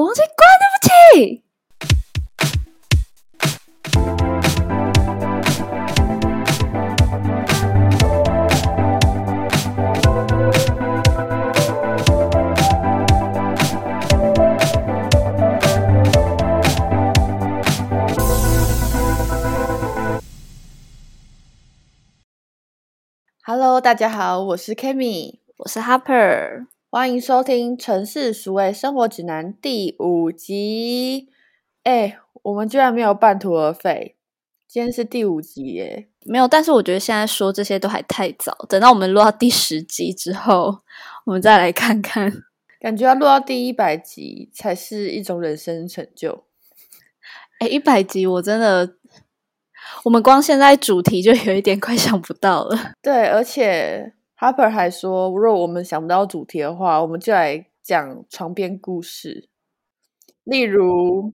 我忘记关，对不起。Hello，大家好，我是 Kimi，我是 Harper，欢迎收听《城市俗味生活指南》第五集。哎，我们居然没有半途而废，今天是第五集耶！没有，但是我觉得现在说这些都还太早，等到我们录到第十集之后，我们再来看看。感觉要录到第一百集才是一种人生成就。哎，一百集我真的，我们光现在主题就有一点快想不到了。对，而且 Harper 还说，如果我们想不到主题的话，我们就来讲床边故事，例如。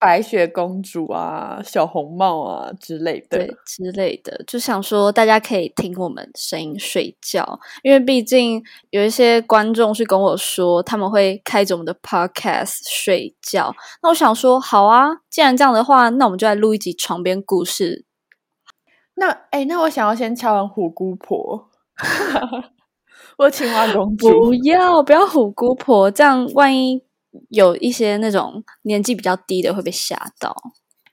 白雪公主啊，小红帽啊之类的，对之类的，就想说大家可以听我们声音睡觉，因为毕竟有一些观众是跟我说他们会开着我们的 podcast 睡觉，那我想说好啊，既然这样的话，那我们就来录一集床边故事。那哎，那我想要先敲完虎姑婆，我青蛙公主，不要不要虎姑婆，这样万一。有一些那种年纪比较低的会被吓到。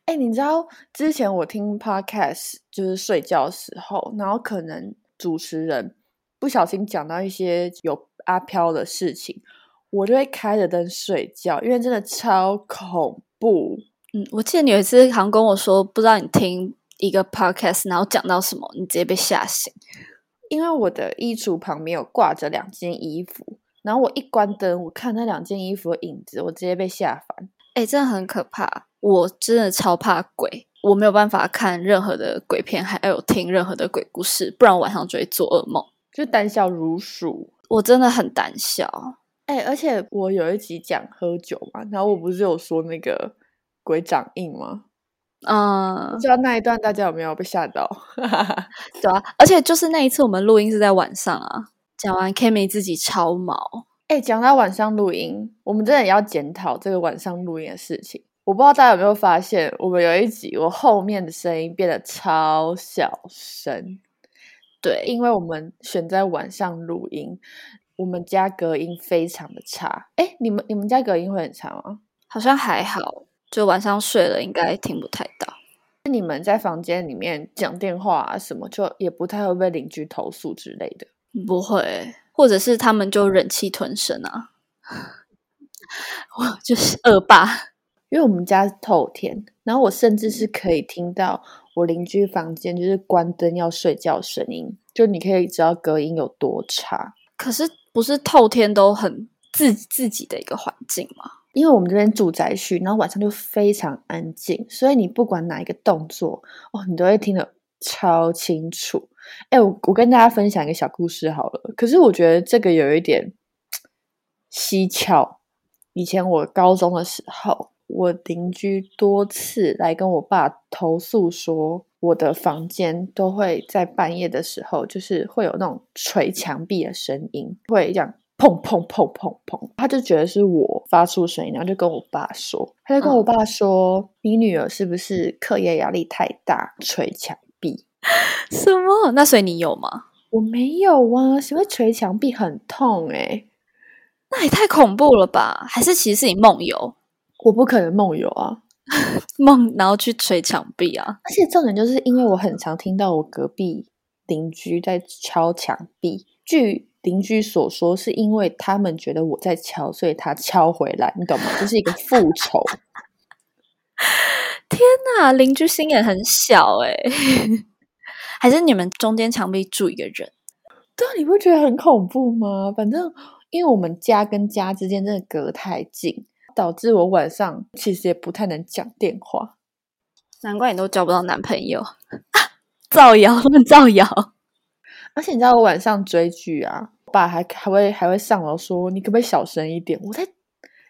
哎，你知道之前我听 podcast 就是睡觉时候，然后可能主持人不小心讲到一些有阿飘的事情，我就会开着灯睡觉，因为真的超恐怖。嗯，我记得你有一次好像跟我说，不知道你听一个 podcast，然后讲到什么，你直接被吓醒。因为我的衣橱旁边有挂着两件衣服。然后我一关灯，我看那两件衣服的影子，我直接被吓翻。哎，真的很可怕，我真的超怕鬼，我没有办法看任何的鬼片，还有听任何的鬼故事，不然晚上就会做噩梦，就胆小如鼠。我真的很胆小。哎，而且我有一集讲喝酒嘛，然后我不是有说那个鬼掌印吗？嗯，不知道那一段大家有没有被吓到？对啊，而且就是那一次我们录音是在晚上啊。讲完 k i m i 自己超毛，哎，讲到晚上录音，我们真的要检讨这个晚上录音的事情。我不知道大家有没有发现，我们有一集我后面的声音变得超小声，对，因为我们选在晚上录音，我们家隔音非常的差。哎，你们你们家隔音会很差吗？好像还好，就晚上睡了应该听不太到。你们在房间里面讲电话啊什么，就也不太会被邻居投诉之类的。不会，或者是他们就忍气吞声啊，我就是恶霸，因为我们家透天，然后我甚至是可以听到我邻居房间就是关灯要睡觉声音，就你可以知道隔音有多差。可是不是透天都很自自己的一个环境吗？因为我们这边住宅区，然后晚上就非常安静，所以你不管哪一个动作哦，你都会听得超清楚。哎，我我跟大家分享一个小故事好了。可是我觉得这个有一点蹊跷。以前我高中的时候，我邻居多次来跟我爸投诉说，我的房间都会在半夜的时候，就是会有那种捶墙壁的声音，会这样砰砰砰砰砰。他就觉得是我发出声音，然后就跟我爸说，他就跟我爸说：“你女儿是不是课业压力太大，捶墙壁？” 什么？那所以你有吗？我没有啊，谁会捶墙壁很痛哎？那也太恐怖了吧？还是其实是你梦游？我不可能梦游啊，梦然后去捶墙壁啊！而且重点就是因为我很常听到我隔壁邻居在敲墙壁，据邻居所说，是因为他们觉得我在敲，所以他敲回来，你懂吗？这是一个复仇。天哪，邻居心眼很小哎。还是你们中间墙壁住一个人？对啊，你不觉得很恐怖吗？反正因为我们家跟家之间真的隔太近，导致我晚上其实也不太能讲电话。难怪你都交不到男朋友，造谣，他们造谣。而且你知道我晚上追剧啊，我爸还还会还会上楼说：“你可不可以小声一点？”我在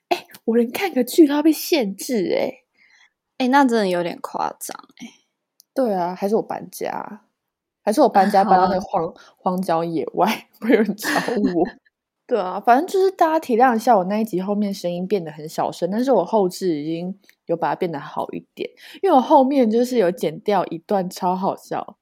哎，我连看个剧都要被限制哎哎，那真的有点夸张哎。对啊，还是我搬家。还是我搬家搬到那个荒 荒郊野外，没有人找 我。对啊，反正就是大家体谅一下，我那一集后面声音变得很小声，但是我后置已经有把它变得好一点，因为我后面就是有剪掉一段超好笑。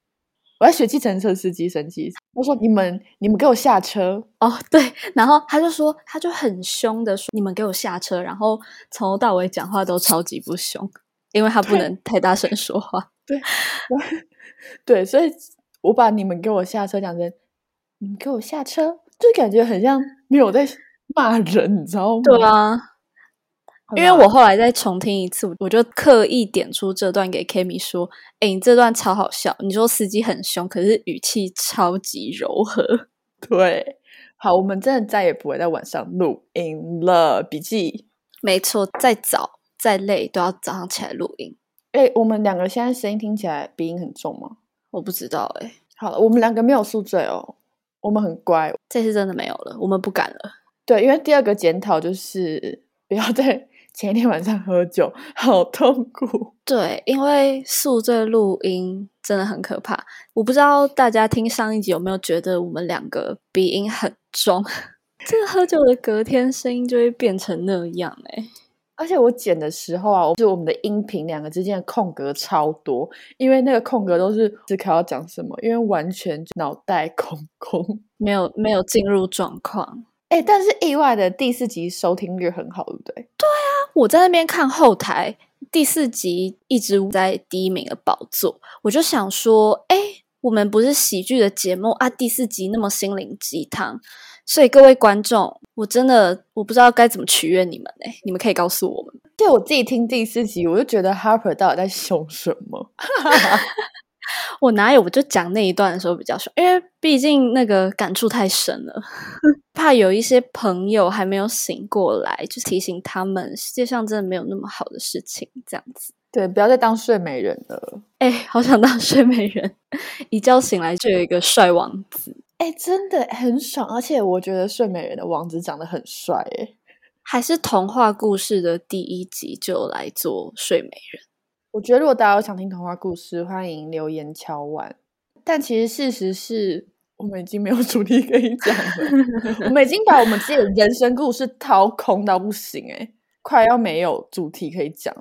我要学计程车司机生气，他说：“你们你们给我下车哦！”对，然后他就说，他就很凶的说：“你们给我下车。”然后从头到尾讲话都超级不凶，因为他不能太大声说话。对，对，所以我把你们给我下车讲成你们给我下车。就感觉很像没有在骂人，你知道吗？对啊，因为我后来再重听一次，我就刻意点出这段给 Kimi 说：“哎，你这段超好笑。你说司机很凶，可是语气超级柔和。”对，好，我们真的再也不会在晚上录音了。笔记，没错，再早再累都要早上起来录音。哎，我们两个现在声音听起来鼻音很重吗？我不知道。哎，好了，我们两个没有宿醉哦。我们很乖，这次真的没有了，我们不敢了。对，因为第二个检讨就是不要在前一天晚上喝酒，好痛苦。对，因为宿醉录音真的很可怕。我不知道大家听上一集有没有觉得我们两个鼻音很重，这个喝酒的隔天声音就会变成那样哎。而且我剪的时候啊，就我们的音频两个之间的空格超多，因为那个空格都是思考要讲什么，因为完全脑袋空空，没有没有进入状况。哎，但是意外的第四集收听率很好，对不对？对啊，我在那边看后台，第四集一直在第一名的宝座，我就想说，哎，我们不是喜剧的节目啊，第四集那么心灵鸡汤。所以各位观众，我真的我不知道该怎么取悦你们哎，你们可以告诉我们。就我自己听第四集，我就觉得 Harper 到底在凶什么？我哪有？我就讲那一段的时候比较爽，因为毕竟那个感触太深了，怕有一些朋友还没有醒过来，就提醒他们，世界上真的没有那么好的事情，这样子。对，不要再当睡美人了。哎，好想当睡美人，一觉醒来就有一个帅王子。哎，真的很爽，而且我觉得睡美人的王子长得很帅，哎，还是童话故事的第一集就来做睡美人。我觉得如果大家有想听童话故事，欢迎留言敲完。但其实事实是我们已经没有主题可以讲了，我们已经把我们自己的人生故事掏空到不行，哎，快要没有主题可以讲。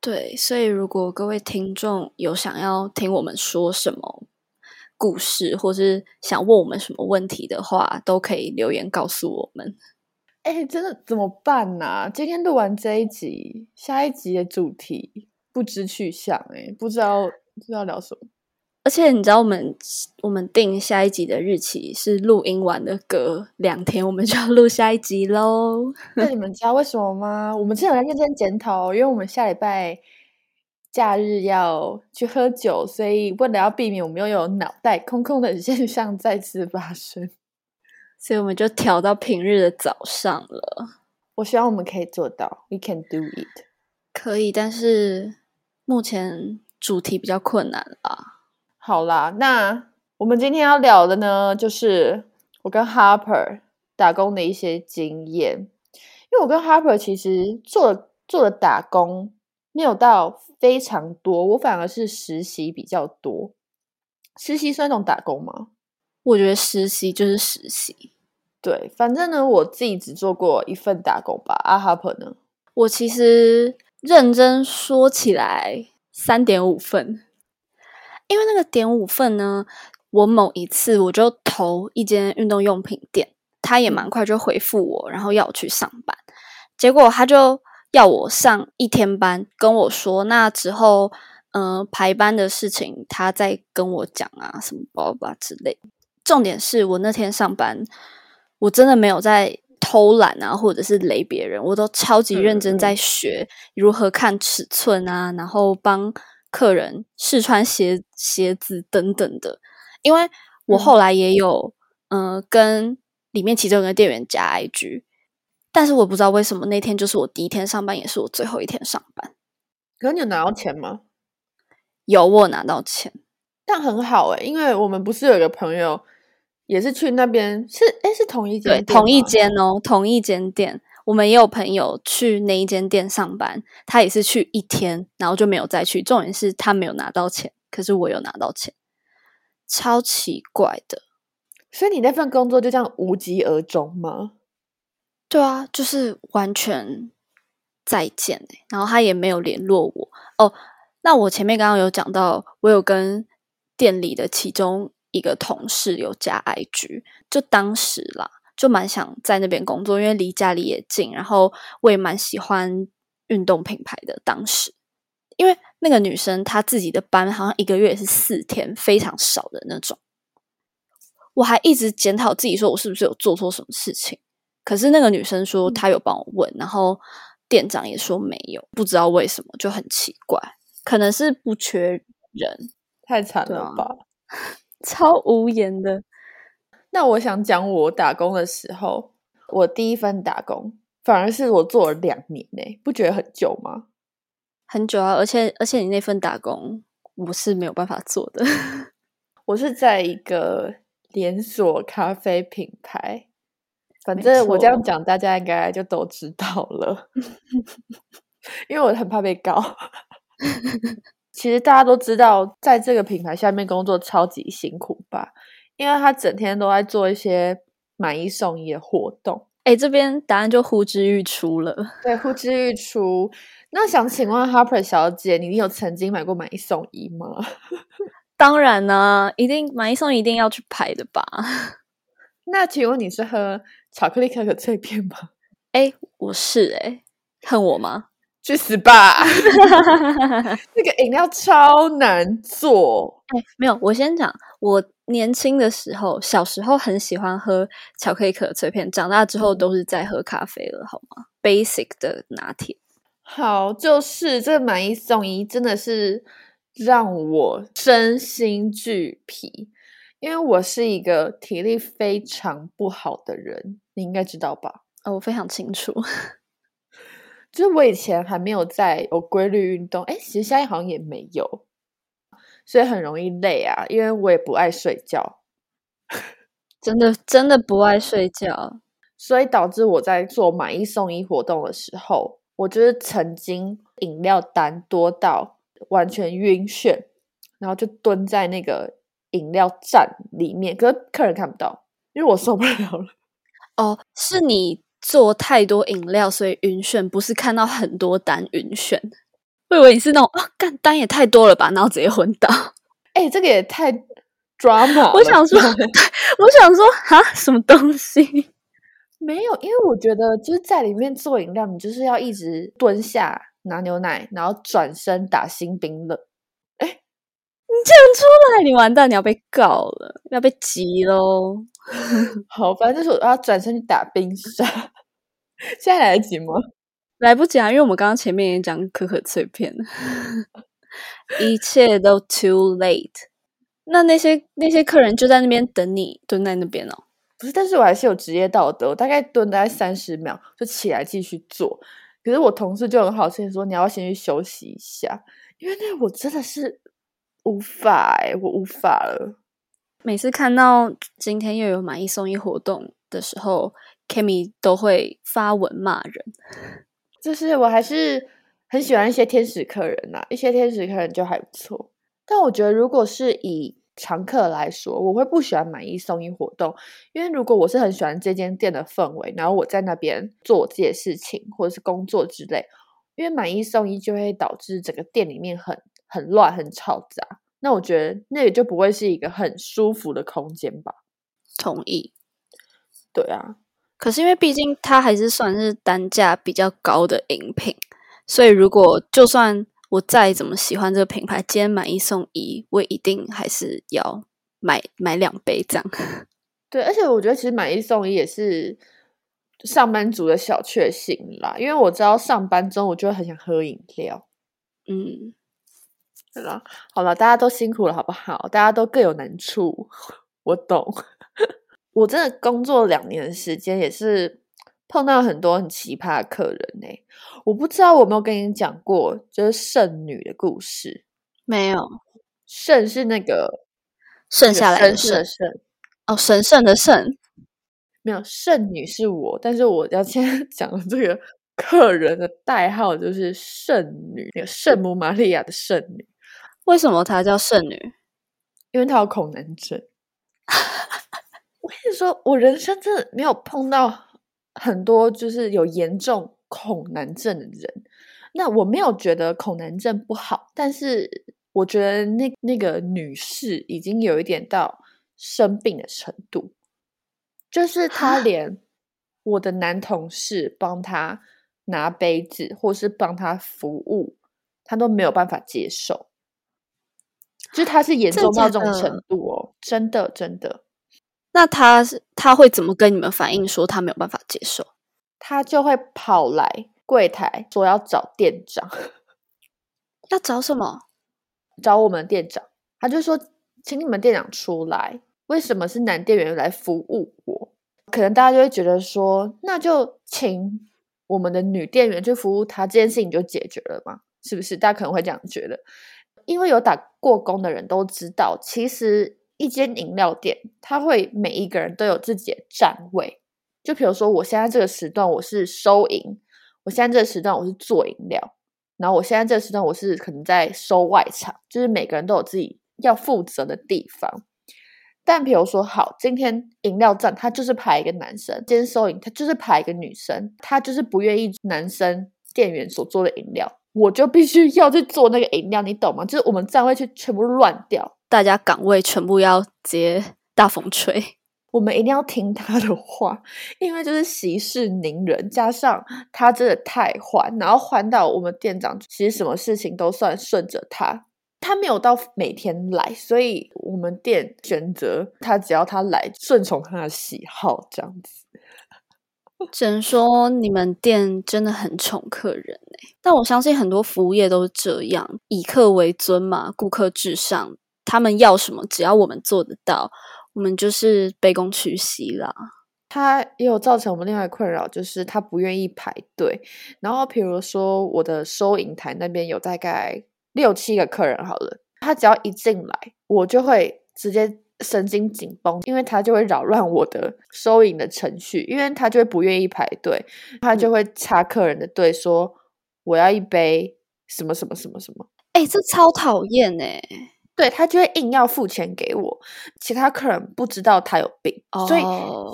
对，所以如果各位听众有想要听我们说什么。故事，或是想问我们什么问题的话，都可以留言告诉我们。哎，真的怎么办呢？今天录完这一集，下一集的主题不知去向，哎，不知道不知道聊什么。而且你知道，我们我们定下一集的日期是录音完的隔两天，我们就要录下一集喽。那你们知道为什么吗？我们之前在认真检讨，因为我们下礼拜。假日要去喝酒，所以为了要避免我们又有脑袋空空的现象再次发生，所以我们就调到平日的早上了。我希望我们可以做到，We can do it。可以，但是目前主题比较困难啦。好啦，那我们今天要聊的呢，就是我跟 Harper 打工的一些经验。因为我跟 Harper 其实做做的打工没有到。非常多，我反而是实习比较多。实习算一种打工吗？我觉得实习就是实习。对，反正呢，我自己只做过一份打工吧。阿哈珀呢？我其实认真说起来，三点五份。因为那个点五份呢，我某一次我就投一间运动用品店，他也蛮快就回复我，然后要我去上班。结果他就。要我上一天班，跟我说那之后，嗯，排班的事情他再跟我讲啊，什么包吧之类。重点是我那天上班，我真的没有在偷懒啊，或者是雷别人，我都超级认真在学如何看尺寸啊，然后帮客人试穿鞋鞋子等等的。因为我后来也有，嗯，跟里面其中一个店员加 IG。但是我不知道为什么那天就是我第一天上班，也是我最后一天上班。可是你有拿到钱吗？有，我拿到钱，但很好诶，因为我们不是有一个朋友也是去那边，是诶是同一间，对，同一间哦，同一间店。我们也有朋友去那一间店上班，他也是去一天，然后就没有再去。重点是他没有拿到钱，可是我有拿到钱，超奇怪的。所以你那份工作就这样无疾而终吗？对啊，就是完全再见哎、然后他也没有联络我哦。那我前面刚刚有讲到，我有跟店里的其中一个同事有加 IG，就当时啦，就蛮想在那边工作，因为离家里也近，然后我也蛮喜欢运动品牌的。当时，因为那个女生她自己的班好像一个月是四天，非常少的那种。我还一直检讨自己，说我是不是有做错什么事情。可是那个女生说她有帮我问，然后店长也说没有，不知道为什么，就很奇怪，可能是不缺人，太惨了吧？超无言的。那我想讲我打工的时候，我第一份打工反而是我做了两年呢、不觉得很久吗？很久啊，而且而且你那份打工我是没有办法做的。我是在一个连锁咖啡品牌，反正我这样错讲，大家应该就都知道了，因为我很怕被告。其实大家都知道，在这个品牌下面工作超级辛苦吧，因为他整天都在做一些买一送一的活动。哎，这边答案就呼之欲出了。对，呼之欲出。那想请问 Harper 小姐，你有曾经买过买一送一吗？当然呢、一定买一送一一定要去排的吧？那请问你是喝巧克力可可脆片吗？哎，我是哎、恨我吗？去死吧！那个饮料超难做，哎，没有，我先讲，我年轻的时候，小时候很喜欢喝巧克力可可脆片，长大之后都是在喝咖啡了，好吗？Basic 的拿铁，好，就是这买一送一真的是让我身心俱疲，因为我是一个体力非常不好的人，你应该知道吧？哦，我非常清楚。就是我以前还没有在有规律运动，哎，其实现在好像也没有，所以很容易累啊，因为我也不爱睡觉，真的真的不爱睡觉，所以导致我在做买一送一活动的时候，我就是曾经饮料单多到完全晕眩，然后就蹲在那个饮料站里面，可是客人看不到，因为我受不了了。哦，是你做太多饮料所以晕眩，不是看到很多单晕眩。我以为你是那种啊，干单也太多了吧，然后直接昏倒。哎，这个也太 drama 了我想说 吧我想说啊，什么东西？没有，因为我觉得就是在里面做饮料，你就是要一直蹲下拿牛奶，然后转身打新冰乐。出来你完蛋，你要被告了，要被急喽。好，反正就是我要转身去打冰沙。现在来得及吗？来不及啊，因为我们刚刚前面也讲可可脆片了，一切都 too late。那那些那些客人就在那边等你蹲在那边哦。不是，但是我还是有职业道德，我大概蹲大概三十秒就起来继续做。可是我同事就很好心地说：“你要先去休息一下，因为那我真的是无法哎、我无法了。每次看到今天又有买一送一活动的时候，Kimi 都会发文骂人。就是我还是很喜欢一些天使客人呐、一些天使客人就还不错。但我觉得，如果是以常客来说，我会不喜欢买一送一活动，因为如果我是很喜欢这间店的氛围，然后我在那边做我自己的事情或者是工作之类，因为买一送一就会导致整个店里面很很乱、很吵杂。那我觉得那也就不会是一个很舒服的空间吧？同意。对啊，可是因为毕竟它还是算是单价比较高的饮品，所以如果就算我再怎么喜欢这个品牌，今天买一送一，我一定还是要买买两杯这样。对，而且我觉得其实买一送一也是上班族的小确幸啦，因为我知道上班中我就会很想喝饮料。嗯，对啦，好了，大家都辛苦了，好不好？大家都各有难处，我懂。我真的工作两年的时间，也是碰到很多很奇葩的客人呢、我不知道我有没有跟你讲过，就是剩女的故事。没有剩是那个剩下来的绅士的剩剩，哦，神圣的圣没有剩女是我，但是我要先 讲的这个客人的代号就是剩女，那个圣母玛利亚的圣女，为什么她叫剩女？因为她有恐男症。我跟你说，我人生真的没有碰到很多就是有严重恐男症的人。那我没有觉得恐男症不好，但是我觉得那那个女士已经有一点到生病的程度，就是她连我的男同事帮她拿杯子或是帮她服务，她都没有办法接受。就他是严重到这种程度哦，真的真的。那他是他会怎么跟你们反映说他没有办法接受？他就会跑来柜台说要找店长，要找什么？找我们店长。他就说，请你们店长出来。为什么是男店员来服务我？可能大家就会觉得说，那就请我们的女店员去服务他，这件事情就解决了嘛？是不是？大家可能会这样觉得。因为有打过工的人都知道，其实一间饮料店，它会每一个人都有自己的站位。就比如说，我现在这个时段我是收银，我现在这个时段我是做饮料，然后我现在这个时段我是可能在收外场，就是每个人都有自己要负责的地方。但比如说，好，今天饮料站他就是排一个男生，今天收银他就是排一个女生，他就是不愿意男生店员所做的饮料。我就必须要去做那个饮料，你懂吗？就是我们站位去全部乱掉，大家岗位全部要接大风吹。我们一定要听他的话，因为就是息事宁人，加上他真的太欢，然后欢到我们店长其实什么事情都算顺着他，他没有到每天来，所以我们店选择他，只要他来，顺从他的喜好这样子。只能说你们店真的很宠客人哎，但我相信很多服务业都是这样，以客为尊嘛，顾客至上，他们要什么，只要我们做得到，我们就是卑躬屈膝啦。他也有造成我们另外困扰，就是他不愿意排队。然后比如说我的收银台那边有大概六七个客人好了，他只要一进来，我就会直接。神经紧绷，因为他就会扰乱我的收银的程序，因为他就会不愿意排队，他就会插客人的队，说我要一杯什么什么什么什么，哎，这超讨厌哎！对他就会硬要付钱给我，其他客人不知道他有病，所以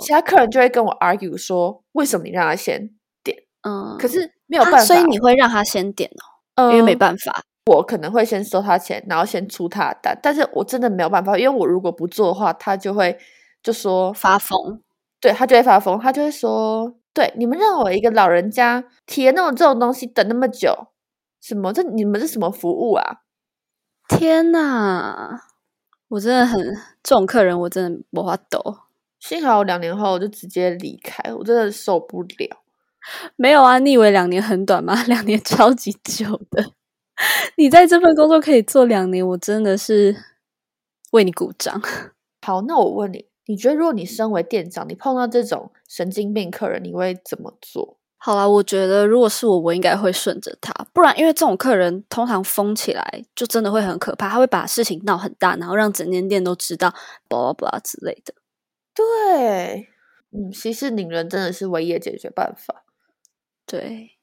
其他客人就会跟我 argue 说，为什么你让他先点？嗯，可是没有办法，所以你会让他先点哦，因为没办法。我可能会先收他钱，然后先出他的单，但是我真的没有办法，因为我如果不做的话，他就会就说发疯，对他就会发疯，他就会说，对你们让我一个老人家体验那种这种东西等那么久，什么这你们是什么服务啊？天呐，我真的很这种客人，我真的没法抖。幸好我两年后我就直接离开，我真的受不了。没有啊，你以为两年很短吗？两年超级久的。你在这份工作可以做两年，我真的是为你鼓掌。好，那我问你，你觉得如果你身为店长，你碰到这种神经病客人，你会怎么做？好啦，我觉得如果是我，我应该会顺着他，不然因为这种客人通常疯起来就真的会很可怕，他会把事情闹很大，然后让整间店都知道，巴拉巴拉之类的。对，嗯，息事宁人真的是唯一的解决办法。对，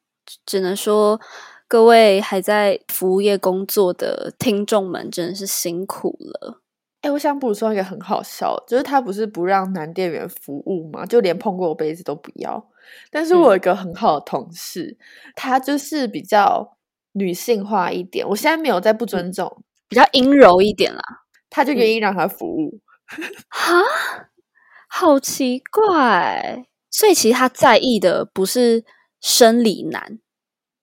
只能说。各位还在服务业工作的听众们，真的是辛苦了。哎，我想补充一个很好笑，就是他不是不让男店员服务吗？就连碰过杯子都不要。但是我有一个很好的同事，他就是比较女性化一点。我现在没有在不尊重，比较阴柔一点啦，他就愿意让他服务。哈，好奇怪。所以其实他在意的不是生理男。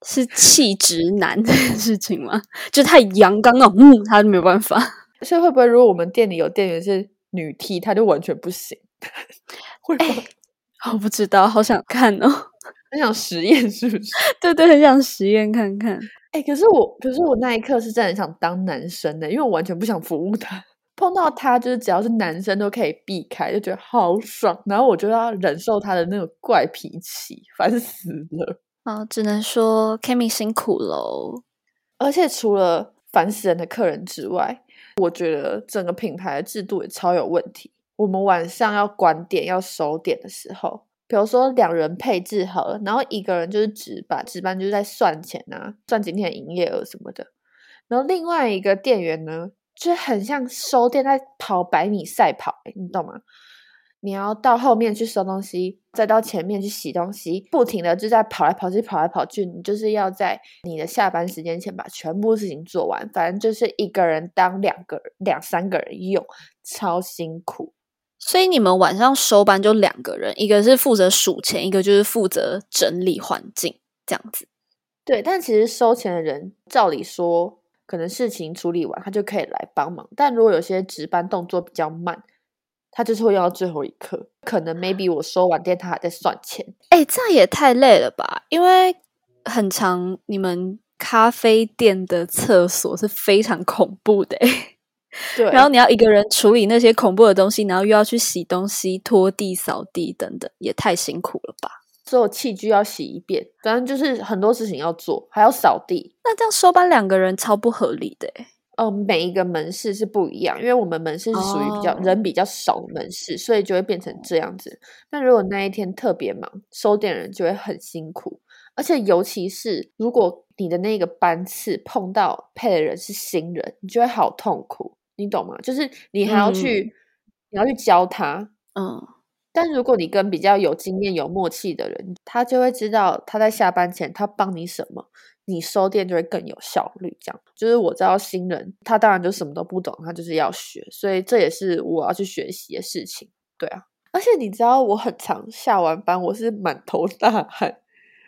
是气直男这件事情吗？就太阳刚了，嗯，他没有办法。所以会不会如果我们店里有店员是女 T，他就完全不行？会吗？我不知道，好想看哦，很想实验，是不是？对对，很想实验看看。哎，可是我，可是我那一刻是真的很想当男生的，因为我完全不想服务他。碰到他，就是只要是男生都可以避开，就觉得好爽。然后我就要忍受他的那个怪脾气，烦死了。啊，只能说 Kimi 辛苦喽。而且除了烦死人的客人之外，我觉得整个品牌的制度也超有问题。我们晚上要管点、要收点的时候，比如说两人配置好了，然后一个人就是值班，值班就是在算钱啊，算今天的营业额什么的。然后另外一个店员呢，就很像收店在跑百米赛跑，你懂吗？你要到后面去收东西，再到前面去洗东西，不停的就在跑来跑去，跑来跑去。你就是要在你的下班时间前把全部事情做完，反正就是一个人当两个人、两三个人用，超辛苦。所以你们晚上收班就两个人，一个是负责数钱，一个就是负责整理环境，这样子。对，但其实收钱的人，照理说，可能事情处理完，他就可以来帮忙。但如果有些值班动作比较慢，他就是会用到最后一刻。可能 maybe 我收完店，他还在算钱。哎，这样也太累了吧？因为很长，你们咖啡店的厕所是非常恐怖的。对，然后你要一个人处理那些恐怖的东西，然后又要去洗东西、拖地、扫地等等，也太辛苦了吧？所有器具要洗一遍，反正就是很多事情要做，还要扫地。那这样收班两个人超不合理的。哦，每一个门市是不一样，因为我们门市是属于比较人比较少的门市，所以就会变成这样子。那如果那一天特别忙，收店人就会很辛苦，而且尤其是如果你的那个班次碰到配的人是新人，你就会好痛苦。你懂吗？就是你还要去，你要去教他，嗯。但如果你跟比较有经验、有默契的人，他就会知道他在下班前他帮你什么，你收店就会更有效率。这样，就是我知道新人他当然就什么都不懂，他就是要学，所以这也是我要去学习的事情。对啊，而且你知道我很常下完班我是满头大汗，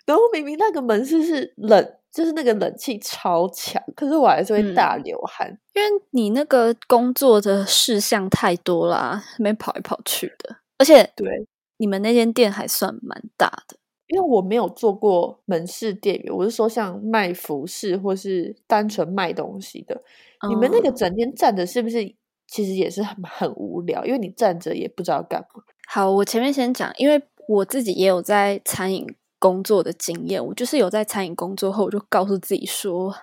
然后明明那个门市是冷。就是那个冷气超强，可是我还是会大流汗，因为你那个工作的事项太多啦，那边跑来跑去的，而且对你们那间店还算蛮大的，因为我没有做过门市店员，我是说像卖服饰或是单纯卖东西的，你们那个整天站着是不是其实也是很很无聊？因为你站着也不知道干嘛。好，我前面先讲，因为我自己也有在餐饮。工作的经验，我就是有在餐饮工作后，我就告诉自己说：“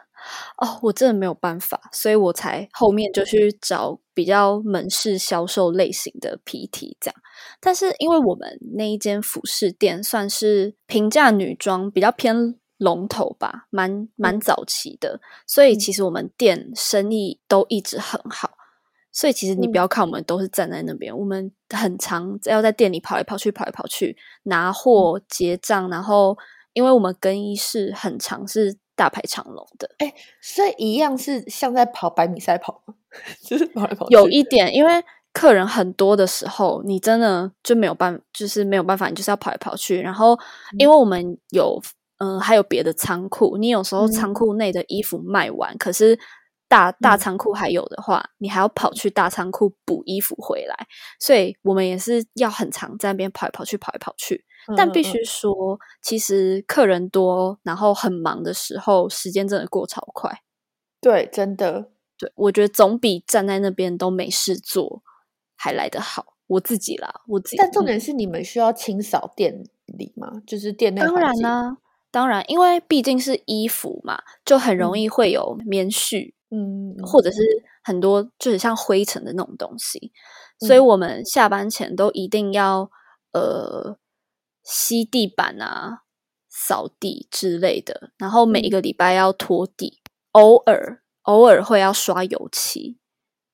哦，我真的没有办法。”所以我才后面就去找比较门市销售类型的 PT 这样。但是因为我们那一间服饰店算是平价女装比较偏龙头吧，蛮蛮早期的，所以其实我们店生意都一直很好。所以其实你不要看我们都是站在那边，我们很常要在店里跑来跑去，跑来跑去拿货结账，然后因为我们更衣室很长，是大排长龙的。哎，所以一样是像在跑百米赛跑吗？就是跑来跑去有一点，因为客人很多的时候，你真的就没有办，就是没有办法，你就是要跑来跑去。然后因为我们有嗯，还有别的仓库，你有时候仓库内的衣服卖完，可是。大大仓库还有的话，你还要跑去大仓库补衣服回来，所以我们也是要很长在那边跑来跑去，跑来跑去。但必须说，其实客人多，然后很忙的时候，时间真的过超快。对，真的，对我觉得总比站在那边都没事做还来得好。我自己啦，我自己。但重点是，你们需要清扫店里吗？就是店内当然啦，当然，因为毕竟是衣服嘛，就很容易会有棉絮。嗯，或者是很多就是像灰尘的那种东西，所以我们下班前都一定要呃吸地板啊、扫地之类的，然后每一个礼拜要拖地，偶尔偶尔会要刷油漆，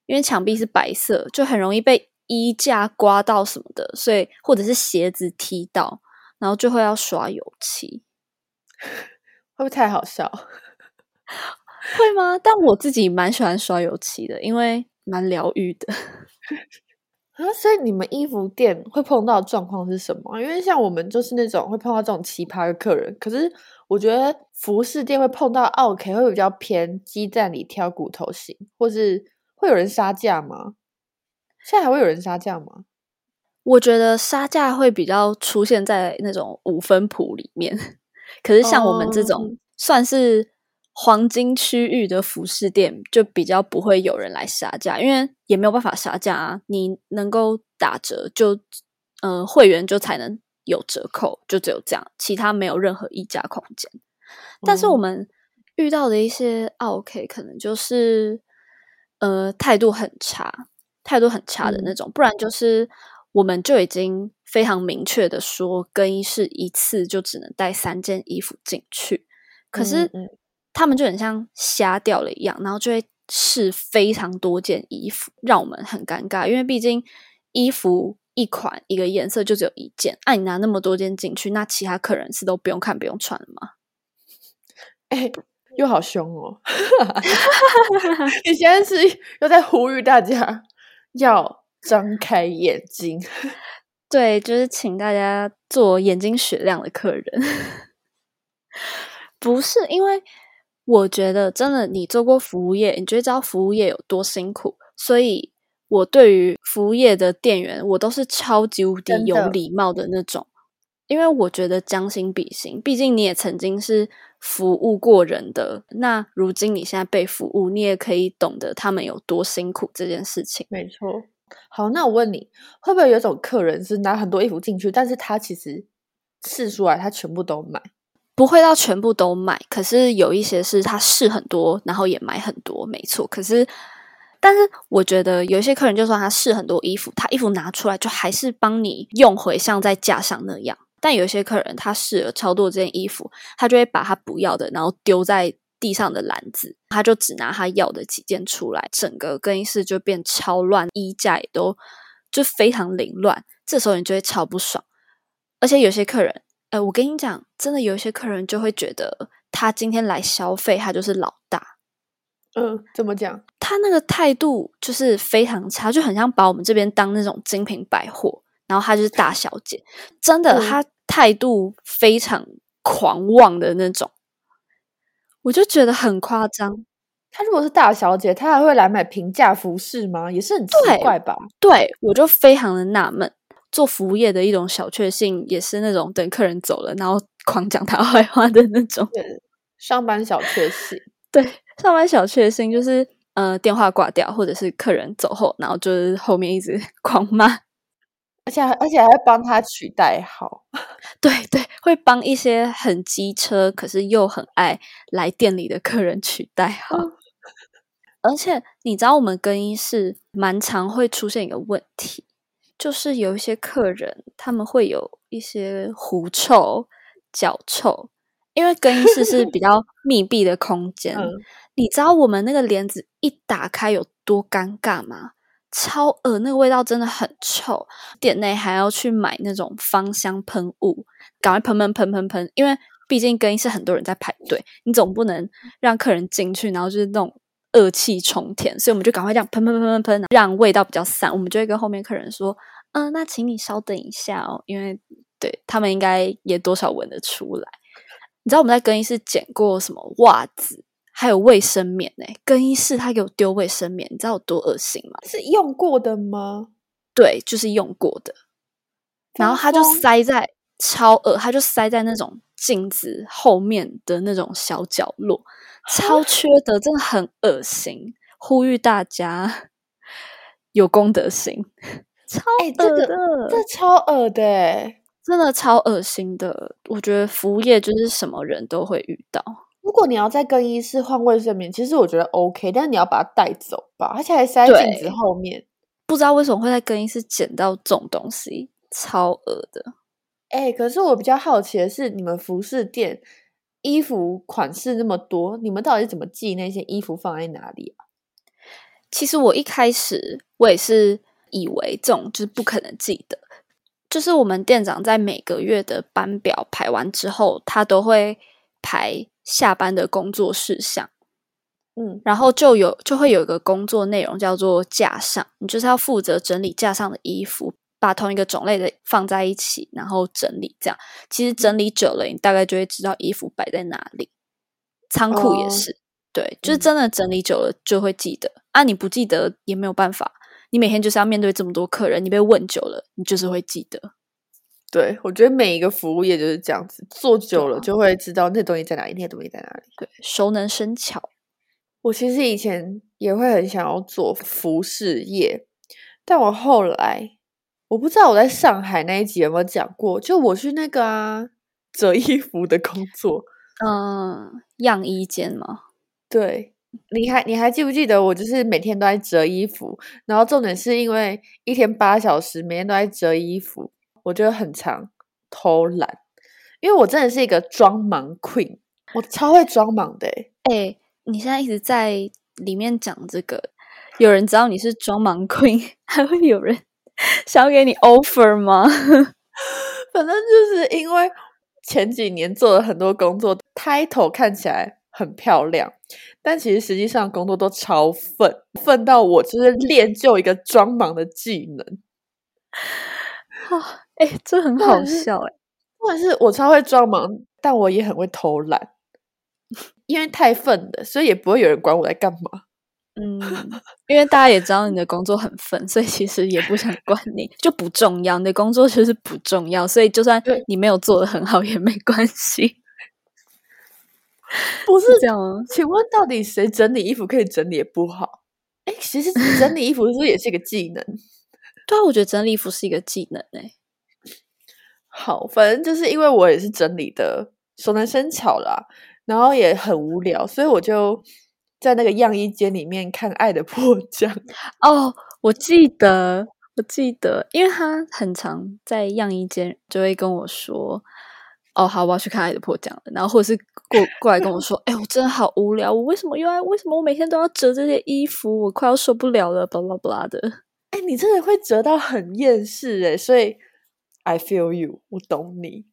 因为墙壁是白色，就很容易被衣架刮到什么的，所以或者是鞋子踢到，然后就会要刷油漆，会不会太好笑？会吗？但我自己蛮喜欢刷油漆的，因为蛮疗愈的 啊。所以你们衣服店会碰到状况是什么？因为像我们就是那种会碰到这种奇葩的客人。可是我觉得服饰店会碰到 OK 会比较偏鸡蛋里挑骨头型，或是会有人杀价吗？现在还会有人杀价吗？我觉得杀价会比较出现在那种五分谱里面。可是像我们这种算是。黄金区域的服饰店就比较不会有人来杀价，因为也没有办法杀价啊。你能够打折，就嗯会员就才能有折扣，就只有这样，其他没有任何溢价空间。但是我们遇到的一些 OK，可能就是呃态度很差，态度很差的那种，不然就是我们就已经非常明确的说，更衣室一次就只能带三件衣服进去，可是。他们就很像瞎掉了一样，然后就会试非常多件衣服，让我们很尴尬。因为毕竟衣服一款一个颜色就只有一件，那、你拿那么多件进去，那其他客人是都不用看不用穿了吗？哎，又好凶哦！你现在是又在呼吁大家要张开眼睛。对，就是请大家做眼睛雪亮的客人。不是因为我觉得真的，你做过服务业，你就知道服务业有多辛苦。所以我对于服务业的店员，我都是超级无敌有礼貌的那种。因为我觉得将心比心，毕竟你也曾经是服务过人的，那如今你现在被服务，你也可以懂得他们有多辛苦这件事情。没错。好，那我问你，会不会有一种客人是拿很多衣服进去，但是他其实试出来他全部都买？不会到全部都买，可是有一些是他试很多，然后也买很多，没错。可是，但是我觉得有一些客人就算他试很多衣服，他衣服拿出来就还是帮你用回像在架上那样。但有些客人他试了超多件衣服，他就会把他不要的，然后丢在地上的篮子，他就只拿他要的几件出来，整个更衣室就变超乱，衣架也都就非常凌乱。这时候你就会超不爽。而且有些客人，哎，我跟你讲，真的有一些客人就会觉得他今天来消费，他就是老大。嗯，怎么讲？他那个态度就是非常差，就很像把我们这边当那种精品百货。然后他就是大小姐，真的，他态度非常狂妄的那种，我就觉得很夸张。她如果是大小姐，她还会来买平价服饰吗？也是很奇怪吧？对，我就非常的纳闷。做服务业的一种小确幸，也是那种等客人走了，然后狂讲他 坏话的那种。上班小确幸，对，上班小确幸就是呃，电话挂掉，或者是客人走后，然后就是后面一直 狂骂。而且而且还会帮他取代号，对对，会帮一些很机车，可是又很爱来店里的客人取代号。而且你知道，我们更衣室蛮常会出现一个问题，就是有一些客人他们会有一些狐臭、脚臭，因为更衣室是比 较密闭的空间。你知道我们那个帘子一打开有多尴尬吗？超恶，那个味道真的很臭。店内还要去买那种芳香喷雾，赶快喷喷喷喷喷。因为毕竟更衣室很多人在排队，你总不能让客人进去，然后就是那种恶气冲天。所以我们就赶快这样喷喷喷喷喷，让味道比较散。我们就会跟后面客人说：“嗯，那请你稍等一下哦，因为对他们应该也多少闻得出来。”你知道我们在更衣室捡过什么袜子？还有卫生棉呢，更衣室他给我丢卫生棉，你知道有多恶心吗？是用过的吗？对，就是用过的。然后他就塞在超恶，他就塞在那种镜子后面的那种小角落，超缺德，真的很恶心。呼吁大家有公德心，超恶的，这超恶的，真的超恶心的。我觉得服务业就是什么人都会遇到。如果你要在更衣室换卫生棉，其实我觉得 OK，但是你要把它带走吧，而且还塞镜子后面，不知道为什么会在更衣室捡到这种东西，超恶的。哎，可是我比较好奇的是，你们服饰店衣服款式那么多，你们到底是怎么记那些衣服放在哪里啊？其实我一开始我也是以为这种就是不可能记得，就是我们店长在每个月的班表排完之后，他都会排。下班的工作事项，嗯，然后就有就会有一个工作内容叫做架上，你就是要负责整理架上的衣服，把同一个种类的放在一起，然后整理。这样其实整理久了，你大概就会知道衣服摆在哪里。仓库也是，对，就是真的整理久了就会记得。啊，你不记得也没有办法，你每天就是要面对这么多客人，你被问久了，你就是会记得。对，我觉得每一个服务业就是这样子，做久了就会知道那东西在哪里，那东西在哪里。对，熟能生巧。我其实以前也会很想要做服饰业，但我后来我不知道我在上海那一集有没有讲过，就我去那个啊折衣服的工作，嗯，样衣间吗？对，你还你还记不记得我就是每天都在折衣服，然后重点是因为一天八小时，每天都在折衣服。我觉得很长，偷懒，因为我真的是一个装忙 queen，我超会装忙的。哎，你现在一直在里面讲这个，有人知道你是装忙 queen，还会有人想要给你 offer 吗？反正就是因为前几年做了很多工作，title 看起来很漂亮，但其实实际上工作都超愤，愤到我就是练就一个装忙的技能。啊，哎，这很好笑哎！或者是我超会装忙，但我也很会偷懒，因为太愤了，所以也不会有人管我在干嘛。嗯，因为大家也知道你的工作很分，所以其实也不想管你，就不重要。你的工作就是不重要，所以就算你没有做的很好也没关系。不是这样啊？请问到底谁整理衣服可以整理不好？哎，其实整理衣服是不是也是一个技能？对啊，我觉得整理衣服是一个技能诶。好，反正就是因为我也是整理的熟能生巧啦，然后也很无聊，所以我就。在那个样衣间里面看《爱的迫降》哦，我记得，我记得，因为他很常在样衣间就会跟我说：“哦，好，我要去看《爱的迫降》了。”然后或者是过过来跟我说：“哎，我真的好无聊，我为什么又要？为什么我每天都要折这些衣服？我快要受不了了，巴拉巴拉的。”哎，你真的会折到很厌世哎，所以 I feel you，我懂你。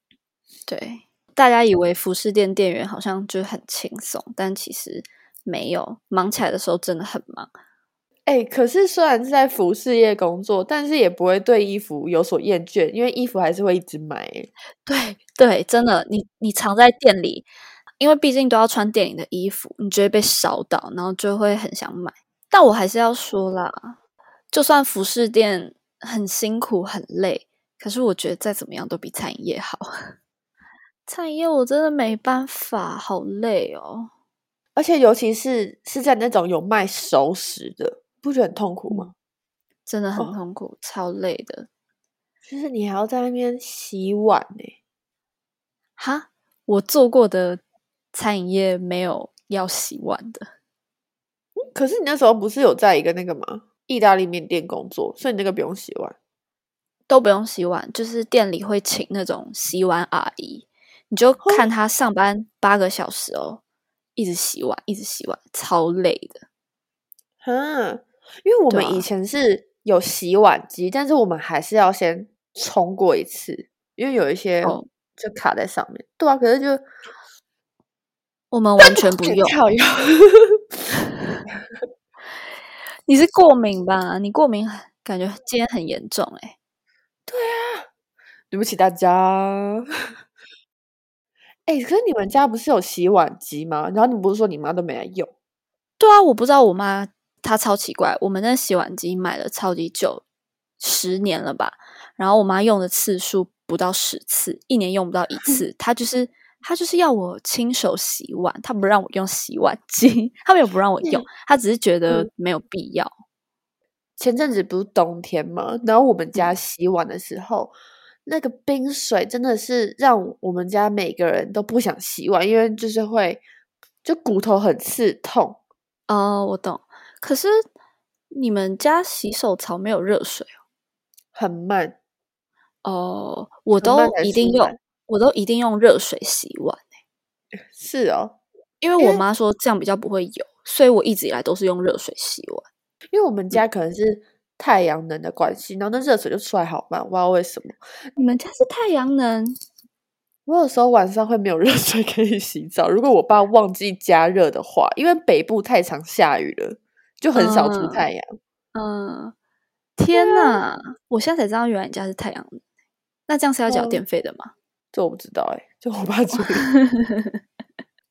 对，大家以为服饰店店员好像就很轻松，但其实。没有忙起来的时候真的很忙，哎，可是虽然是在服饰业工作，但是也不会对衣服有所厌倦，因为衣服还是会一直买。对对，真的，你你藏在店里，因为毕竟都要穿店里的衣服，你就会被烧到，然后就会很想买。但我还是要说啦，就算服饰店很辛苦很累，可是我觉得再怎么样都比餐饮业好。餐饮业我真的没办法，好累哦。而且，尤其是是在那种有卖熟食的，不觉得很痛苦吗？真的很痛苦，超累的。就是你还要在那边洗碗呢。哈，我做过的餐饮业没有要洗碗的。可是你那时候不是有在一个那个吗？意大利面店工作，所以你那个不用洗碗，都不用洗碗，就是店里会请那种洗碗阿姨，你就看她上班八个小时哦。一直洗碗，一直洗碗，超累的。嗯，因为我们以前是有洗碗机，但是我们还是要先冲过一次，因为有一些就卡在上面。对啊，可是就我们完全不用。你是过敏吧？你过敏，感觉今天很严重哎。对啊，对不起大家。哎，可是你们家不是有洗碗机吗？然后你不是说你妈都没来用？对啊，我不知道我妈她超奇怪。我们那洗碗机买了超级久，十年了吧？然后我妈用的次数不到十次，一年用不到一次。她就是她就是要我亲手洗碗，她不让我用洗碗机，她没有不让我用，她只是觉得没有必要。前阵子不是冬天嘛？然后我们家洗碗的时候。那个冰水真的是让我们家每个人都不想洗碗，因为就是会就骨头很刺痛。哦，我懂。可是你们家洗手槽没有热水哦？很慢。哦，我都一定用，我都一定用热水洗碗。是哦，因为我妈说这样比较不会油，所以我一直以来都是用热水洗碗。因为我们家可能是。太阳能的关系，然后那热水就出来好慢，不知道为什么。你们家是太阳能？我有时候晚上会没有热水可以洗澡。如果我爸忘记加热的话，因为北部太常下雨了，就很少出太阳。嗯，天哪！我现在才知道，原来你家是太阳能。那这样是要缴电费的吗？这我不知道哎，就我爸。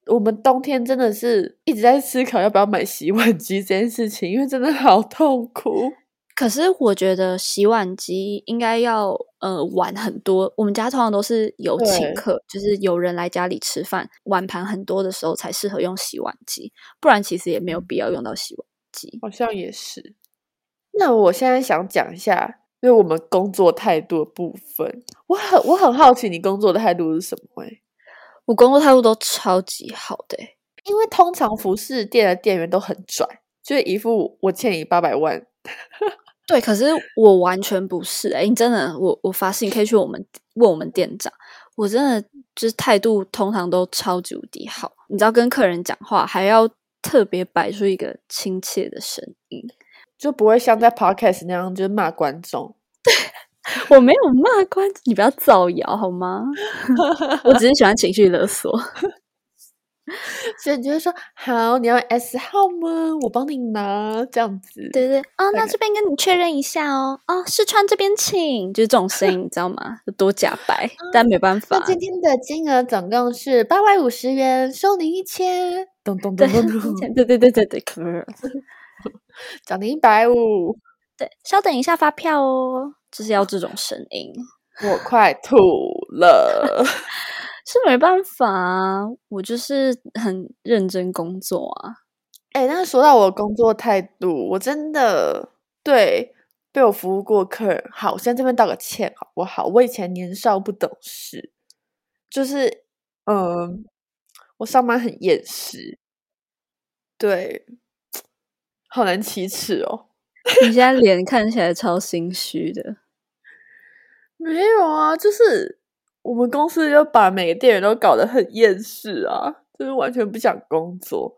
我们冬天真的是一直在思考要不要买洗碗机这件事情，因为真的好痛苦。可是我觉得洗碗机应该要呃碗很多，我们家通常都是有请客，就是有人来家里吃饭，碗盘很多的时候才适合用洗碗机，不然其实也没有必要用到洗碗机。好像也是。那我现在想讲一下，因为我们工作态度的部分，我很我很好奇你工作的态度是什么？哎，我工作态度都超级好的，因为通常服饰店的店员都很拽，就是一副我欠你八百万。对，可是我完全不是哎，你真的，我我发誓，你可以去我们问我们店长，我真的就是态度通常都超级无敌好。你知道，跟客人讲话还要特别摆出一个亲切的声音，就不会像在 podcast 那样就是骂观众。我没有骂观众，你不要造谣好吗？我只是喜欢情绪勒索。所以你就会说好，你要 S 号吗？我帮你拿，这样子。对对哦，那这边跟你确认一下哦。哦，试穿这边请，就是这种声音，你知道吗？有多假白，但没办法那。今天的金额总共是八百五十元，收您一千。咚咚咚对咚咚，对对对对对，可是 涨您一百五，对，稍等一下发票哦，就是要这种声音，我快吐了。是没办法啊，我就是很认真工作啊。哎、但是说到我工作态度，我真的对被我服务过客人，好，我先这边道个歉，好不好？我以前年少不懂事，就是，嗯，我上班很厌世，对，好难启齿哦。你现在脸看起来超心虚的，没有啊，就是我们公司就把每个店员都搞得很厌世啊，就是完全不想工作。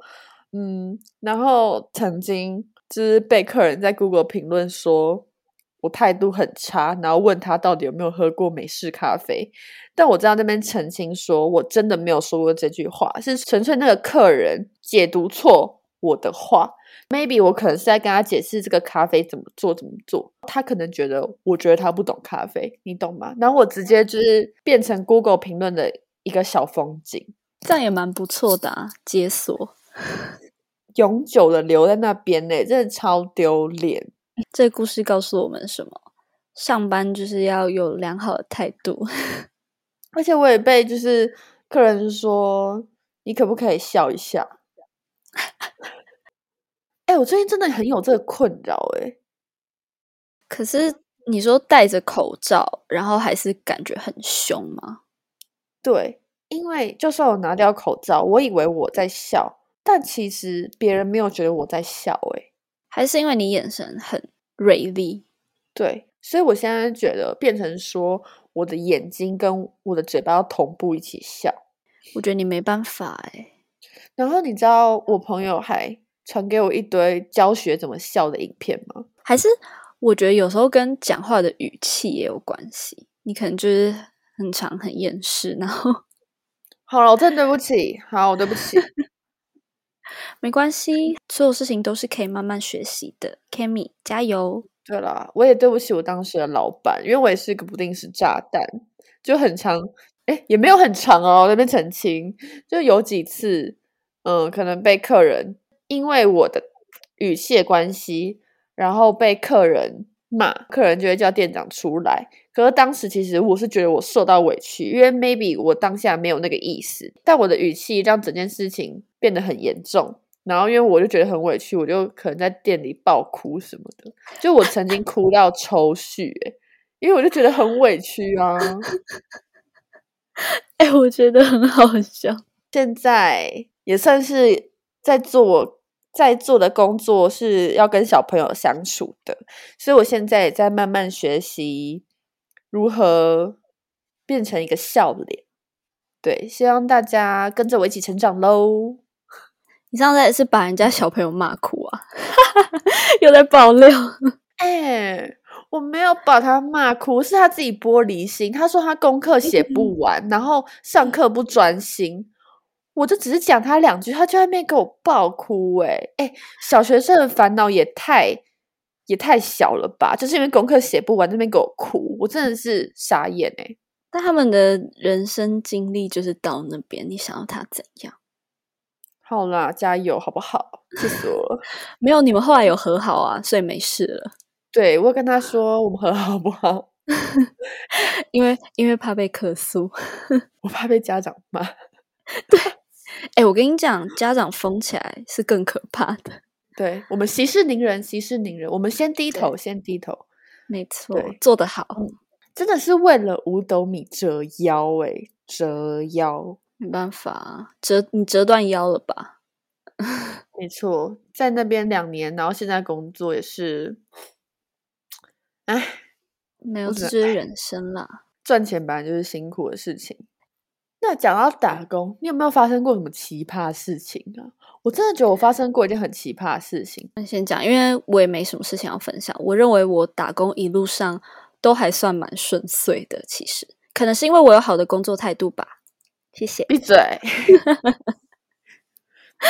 嗯，然后曾经就是被客人在 Google 评论说我态度很差，然后问他到底有没有喝过美式咖啡，但我在那边澄清说，我真的没有说过这句话，是纯粹那个客人解读错我的话。Maybe 我可能是在跟他解释这个咖啡怎么做怎么做，他可能觉得我觉得他不懂咖啡，你懂吗？然后我直接就是变成 Google 评论的一个小风景，这样也蛮不错的啊。解锁永久的留在那边呢，真的超丢脸。这故事告诉我们什么？上班就是要有良好的态度。而且我也被就是客人说，你可不可以笑一下？哎、我最近真的很有这个困扰哎、可是你说戴着口罩，然后还是感觉很凶吗？对，因为就算我拿掉口罩，我以为我在笑，但其实别人没有觉得我在笑哎、还是因为你眼神很锐利？对，所以我现在觉得变成说我的眼睛跟我的嘴巴要同步一起笑。我觉得你没办法哎、然后你知道我朋友还传给我一堆教学怎么笑的影片吗？还是我觉得有时候跟讲话的语气也有关系。你可能就是很长很厌世，然后好了，我真的对不起，好，我对不起。没关系，所有事情都是可以慢慢学习的。，Kimi 加油！对了，我也对不起我当时的老板，因为我也是个不定时炸弹，就很长，哎，也没有很长哦，那边澄清，就有几次，嗯，可能被客人因为我的语气的关系，然后被客人骂，客人就会叫店长出来。可是当时其实我是觉得我受到委屈，因为 maybe 我当下没有那个意思，但我的语气让整件事情变得很严重。然后因为我就觉得很委屈，我就可能在店里爆哭什么的。就我曾经哭到抽血、欸，因为我就觉得很委屈啊。哎、我觉得很好笑。现在也算是在做在做的工作是要跟小朋友相处的，所以我现在也在慢慢学习如何变成一个笑脸。对，希望大家跟着我一起成长喽。你上次也是把人家小朋友骂哭啊？又在爆料。哎、我没有把他骂哭，是他自己玻璃心。他说他功课写不 完，然后上课不专心。我就只是讲他两句，他就在那边给我爆哭、欸。哎哎，小学生的烦恼也太也太小了吧？就是因为功课写不完，那边给我哭，我真的是傻眼哎、但他们的人生经历就是到那边，你想要他怎样？好啦，加油好不好？气死我了！没有，你们后来有和好啊，所以没事了。对我跟他说，我们和好不好？因为因为怕被客诉。我怕被家长骂。哎、我跟你讲，家长疯起来是更可怕的。对我们息事宁人，息事宁人，我们先低头，先低头。没错，做得好，真的是为了五斗米折腰诶、折腰。没办法啊，折你折断腰了吧？没错，在那边两年，然后现在工作也是，哎，没有，是人生啦。赚钱本来就是辛苦的事情。那讲到打工，你有没有发生过什么奇葩事情啊？我真的觉得我发生过一件很奇葩的事情。那先讲，因为我也没什么事情要分享。我认为我打工一路上都还算蛮顺遂的。其实可能是因为我有好的工作态度吧。谢谢。闭嘴。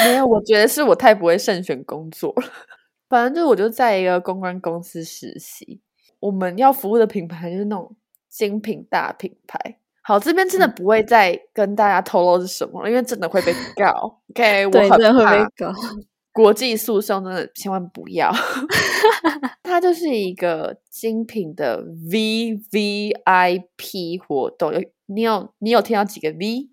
没有，我觉得是我太不会慎选工作了。反正就我就在一个公关公司实习，我们要服务的品牌就是那种精品大品牌。好，这边真的不会再跟大家透露是什么了，因为真的会被告。OK，我对，真的会怕被告。国际诉讼，真的千万不要。它就是一个精品的 VVIP 活动，有你有你有听到几个 V？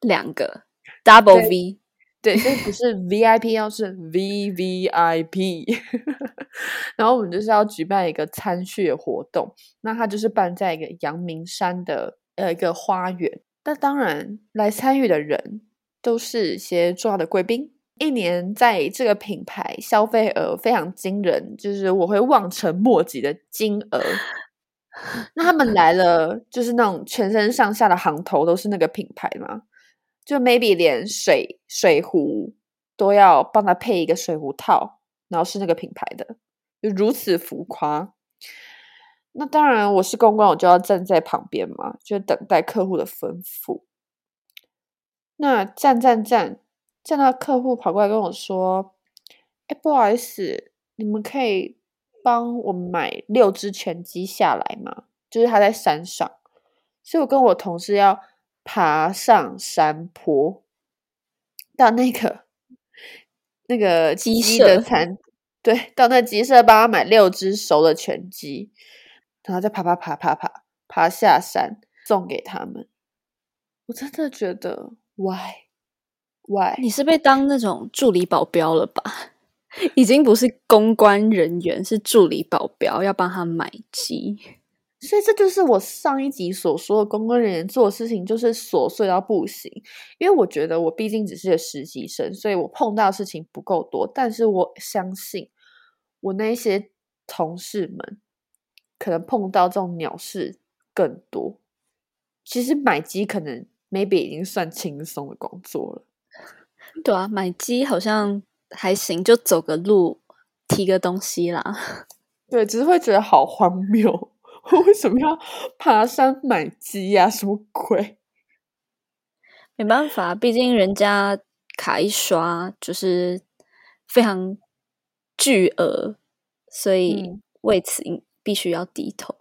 两个 double V，对，所以不是 VIP，要是 VVIP。然后我们就是要举办一个参叙的活动，那它就是办在一个阳明山的呃一个花园。那当然，来参与的人都是一些重要的贵宾。一年在这个品牌消费额非常惊人，就是我会望尘莫及的金额。那他们来了，就是那种全身上下的行头都是那个品牌嘛，就 maybe 连水水壶都要帮他配一个水壶套，然后是那个品牌的，就如此浮夸。那当然，我是公关，我就要站在旁边嘛，就等待客户的吩咐。那站站站站到客户跑过来跟我说：“哎，不好意思，你们可以帮我买六只拳击下来吗？就是他在山上，所以我跟我同事要爬上山坡，到那个那个鸡舍餐，对，到那鸡舍帮他买六只熟的全鸡，然后再爬爬爬爬爬爬下山送给他们。我真的觉得 why why 你是被当那种助理保镖了吧？已经不是公关人员，是助理保镖，要帮他买鸡。所以这就是我上一集所说的，公关人员做的事情就是琐碎到不行。因为我觉得我毕竟只是个实习生，所以我碰到的事情不够多。但是我相信我那些同事们可能碰到这种鸟事更多。其实买鸡可能 maybe 已经算轻松的工作了。对啊，买鸡好像还行，就走个路，提个东西啦。对，只是会觉得好荒谬，我为什么要爬山买鸡呀、什么鬼？没办法，毕竟人家卡一刷就是非常巨额，所以嗯为此必须要低头。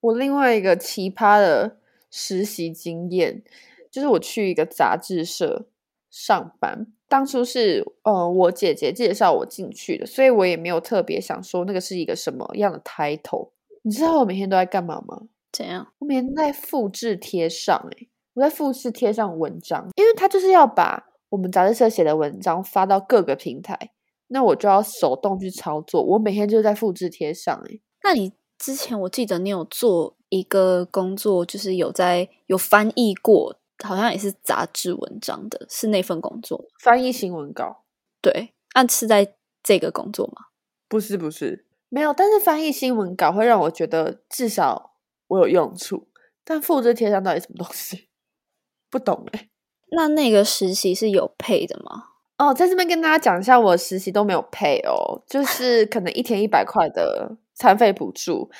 我另外一个奇葩的实习经验，就是我去一个杂志社上班。当初是呃我姐姐介绍我进去的，所以我也没有特别想说那个是一个什么样的 title。你知道我每天都在干嘛吗？怎样？我每天在复制贴上、欸，我在复制贴上文章，因为他就是要把我们杂志社写的文章发到各个平台，那我就要手动去操作。我每天就是在复制贴上、欸，那你之前我记得你有做一个工作，就是有在有翻译过，好像也是杂志文章的，是那份工作。翻译新闻稿。对，按是在这个工作吗？不是不是，没有。但是翻译新闻稿会让我觉得至少我有用处，但复制贴上到底什么东西？不懂哎、那那个实习是有配的吗？哦，在这边跟大家讲一下，我实习都没有配哦，就是可能一天一百块的餐费补助。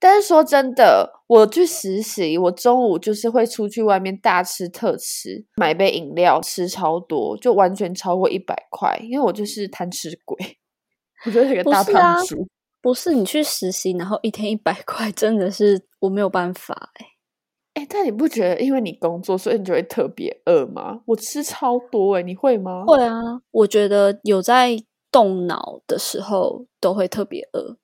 但是说真的，我去实习，我中午就是会出去外面大吃特吃，买杯饮料吃超多，就完全超过一百块，因为我就是贪吃鬼，我就是一个大胖猪。不是，你去实习，然后一天一百块，真的是我没有办法哎、哎，但你不觉得因为你工作，所以你就会特别饿吗？我吃超多哎、你会吗？会啊，我觉得有在动脑的时候都会特别饿。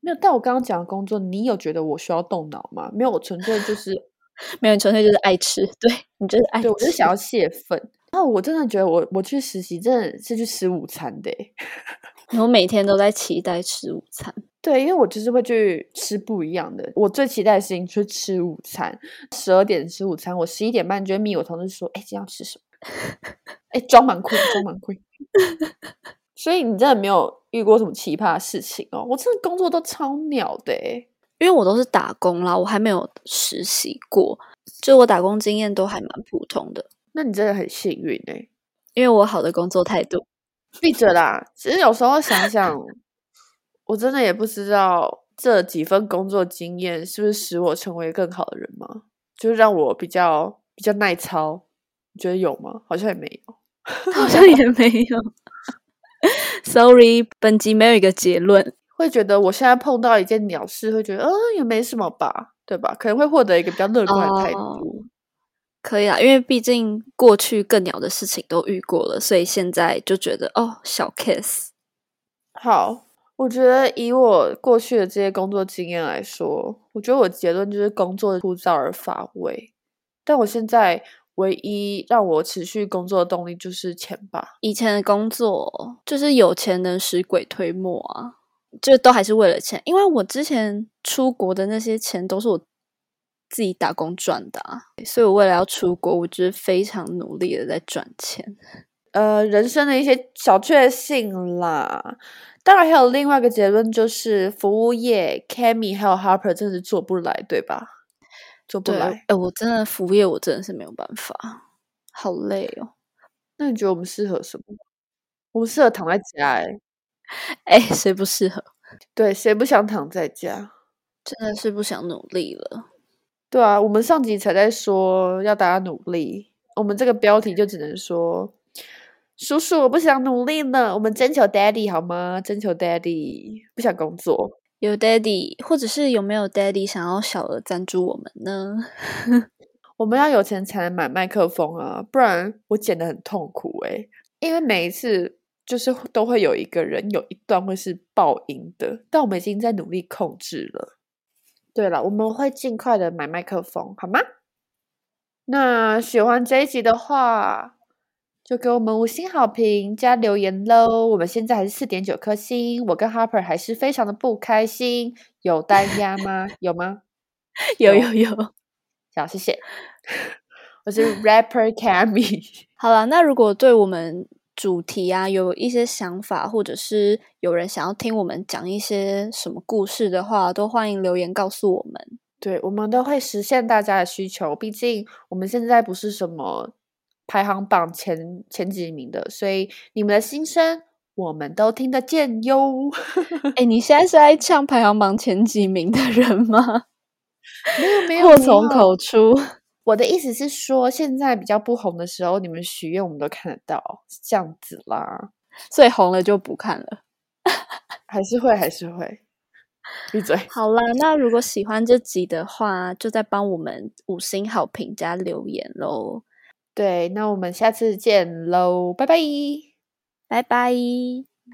没有。但我刚刚讲的工作，你有觉得我需要动脑吗？没有，我纯粹就是 没有，纯粹就是爱吃，对你就是爱吃。对我就是想要泄愤。然后我真的觉得我我去实习真的是去吃午餐的欸，我每天都在期待吃午餐。对，因为我就是会去吃不一样的。我最期待的事情就是吃午餐，十二点吃午餐，我十一点半就会密我同事说：“哎，今天要吃什么？”哎，装满亏，装满亏。所以你真的没有遇过什么奇葩的事情哦？我真的工作都超鸟的欸因为我都是打工啦，我还没有实习过，就我打工经验都还蛮普通的。那你真的很幸运哎、因为我好的工作态度，闭嘴啦！其实有时候想想，我真的也不知道这几份工作经验是不是使我成为更好的人吗？就是让我比较比较耐操，你觉得有吗？好像也没有，好像也没有。Sorry，本集没有一个结论。会觉得我现在碰到一件鸟事，会觉得嗯也没什么吧，对吧？可能会获得一个比较乐观的态度。可以啦，因为毕竟过去更鸟的事情都遇过了，所以现在就觉得哦小 case。好，我觉得以我过去的这些工作经验来说，我觉得我结论就是工作枯燥而乏味。但我现在唯一让我持续工作的动力就是钱吧。以前的工作就是有钱能使鬼推磨啊，就都还是为了钱。因为我之前出国的那些钱都是我自己打工赚的，啊，所以我为了要出国，我就是非常努力的在赚钱。呃，人生的一些小确幸啦。当然还有另外一个结论，就是服务业，Cammy 还有 Harper 真的是做不来，对吧？做不来。哎，我真的服务业，我真的是没有办法，好累哦。那你觉得我们适合什么？我们适合躺在家，哎，哎，谁不适合？对，谁不想躺在家？真的是不想努力了。对啊，我们上集才在说要大家努力，我们这个标题就只能说。叔叔，我不想努力了，我们征求 Daddy 好吗？征求 Daddy，不想工作。有 Daddy，或者是有没有 Daddy 想要小额赞助我们呢？我们要有钱才能买麦克风啊，不然我剪的很痛苦诶。因为每一次就是都会有一个人有一段会是爆音的，但我们已经在努力控制了。对了，我们会尽快的买麦克风，好吗？那喜欢这一集的话。就给我们五星好评加留言喽！我们现在还是四点九颗星，我跟 Harper 还是非常的不开心，有单压吗？有吗？有有有，好，谢谢。我是 Rapper Cammy。好了，那如果对我们主题啊有一些想法，或者是有人想要听我们讲一些什么故事的话，都欢迎留言告诉我们。对，我们都会实现大家的需求，毕竟我们现在不是什么。排行榜前前几名的，所以你们的心声我们都听得见哟。哎，你现在是在唱排行榜前几名的人吗？没有没有，祸从口出。我的意思是说，现在比较不红的时候，你们许愿我们都看得到，这样子啦。所以红了就不看了，还是会还是会。闭嘴。好啦，那如果喜欢这集的话，就再帮我们五星好评加留言喽。对，那我们下次见喽，拜拜，拜拜。